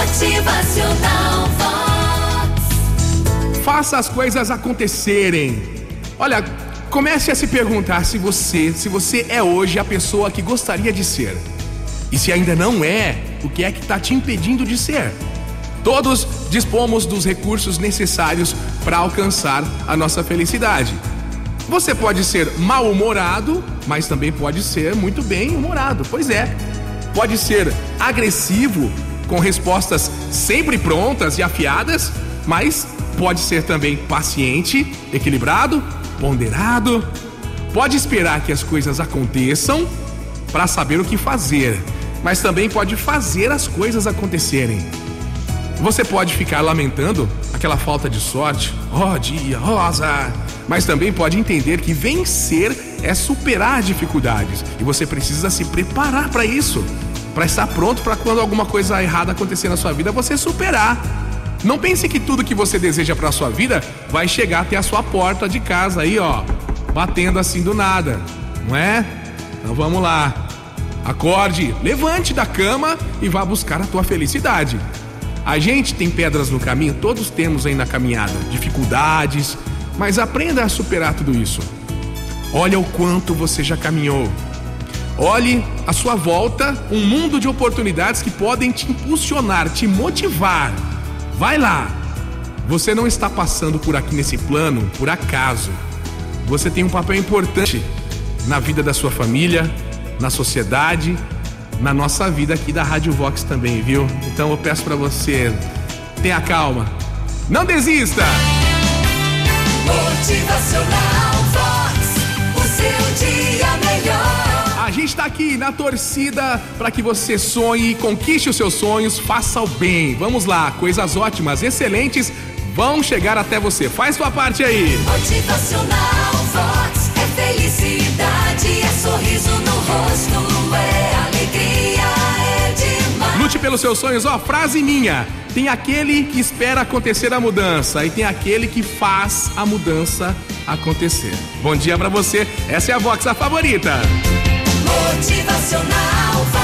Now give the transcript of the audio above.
Motivacional Vox. Faça as coisas acontecerem. Olha, comece a se perguntar se você, se você é hoje a pessoa que gostaria de ser. E se ainda não é, o que é que está te impedindo de ser? Todos dispomos dos recursos necessários para alcançar a nossa felicidade. Você pode ser mal-humorado, mas também pode ser muito bem-humorado. Pois é. Pode ser agressivo, com respostas sempre prontas e afiadas, mas pode ser também paciente, equilibrado, ponderado. Pode esperar que as coisas aconteçam para saber o que fazer, mas também pode fazer as coisas acontecerem. Você pode ficar lamentando aquela falta de sorte, ó oh, dia, rosa, mas também pode entender que vencer é superar dificuldades e você precisa se preparar para isso, para estar pronto para quando alguma coisa errada acontecer na sua vida, você superar. Não pense que tudo que você deseja para sua vida vai chegar até a sua porta de casa aí, ó, batendo assim do nada, não é? Então vamos lá. Acorde, levante da cama e vá buscar a tua felicidade. A gente tem pedras no caminho, todos temos aí na caminhada, dificuldades, mas aprenda a superar tudo isso. Olha o quanto você já caminhou. Olhe à sua volta um mundo de oportunidades que podem te impulsionar, te motivar. Vai lá. Você não está passando por aqui nesse plano por acaso. Você tem um papel importante na vida da sua família, na sociedade, na nossa vida aqui da Rádio Vox também, viu? Então eu peço para você, tenha calma. Não desista! Motivacional aqui na torcida para que você sonhe, conquiste os seus sonhos, faça o bem. Vamos lá, coisas ótimas, excelentes vão chegar até você. Faz sua parte aí. Motivacional Vox é felicidade, é sorriso no rosto, é alegria, é demais. Lute pelos seus sonhos, ó, frase minha. Tem aquele que espera acontecer a mudança e tem aquele que faz a mudança acontecer. Bom dia para você. Essa é a Vox a favorita. Motivacional.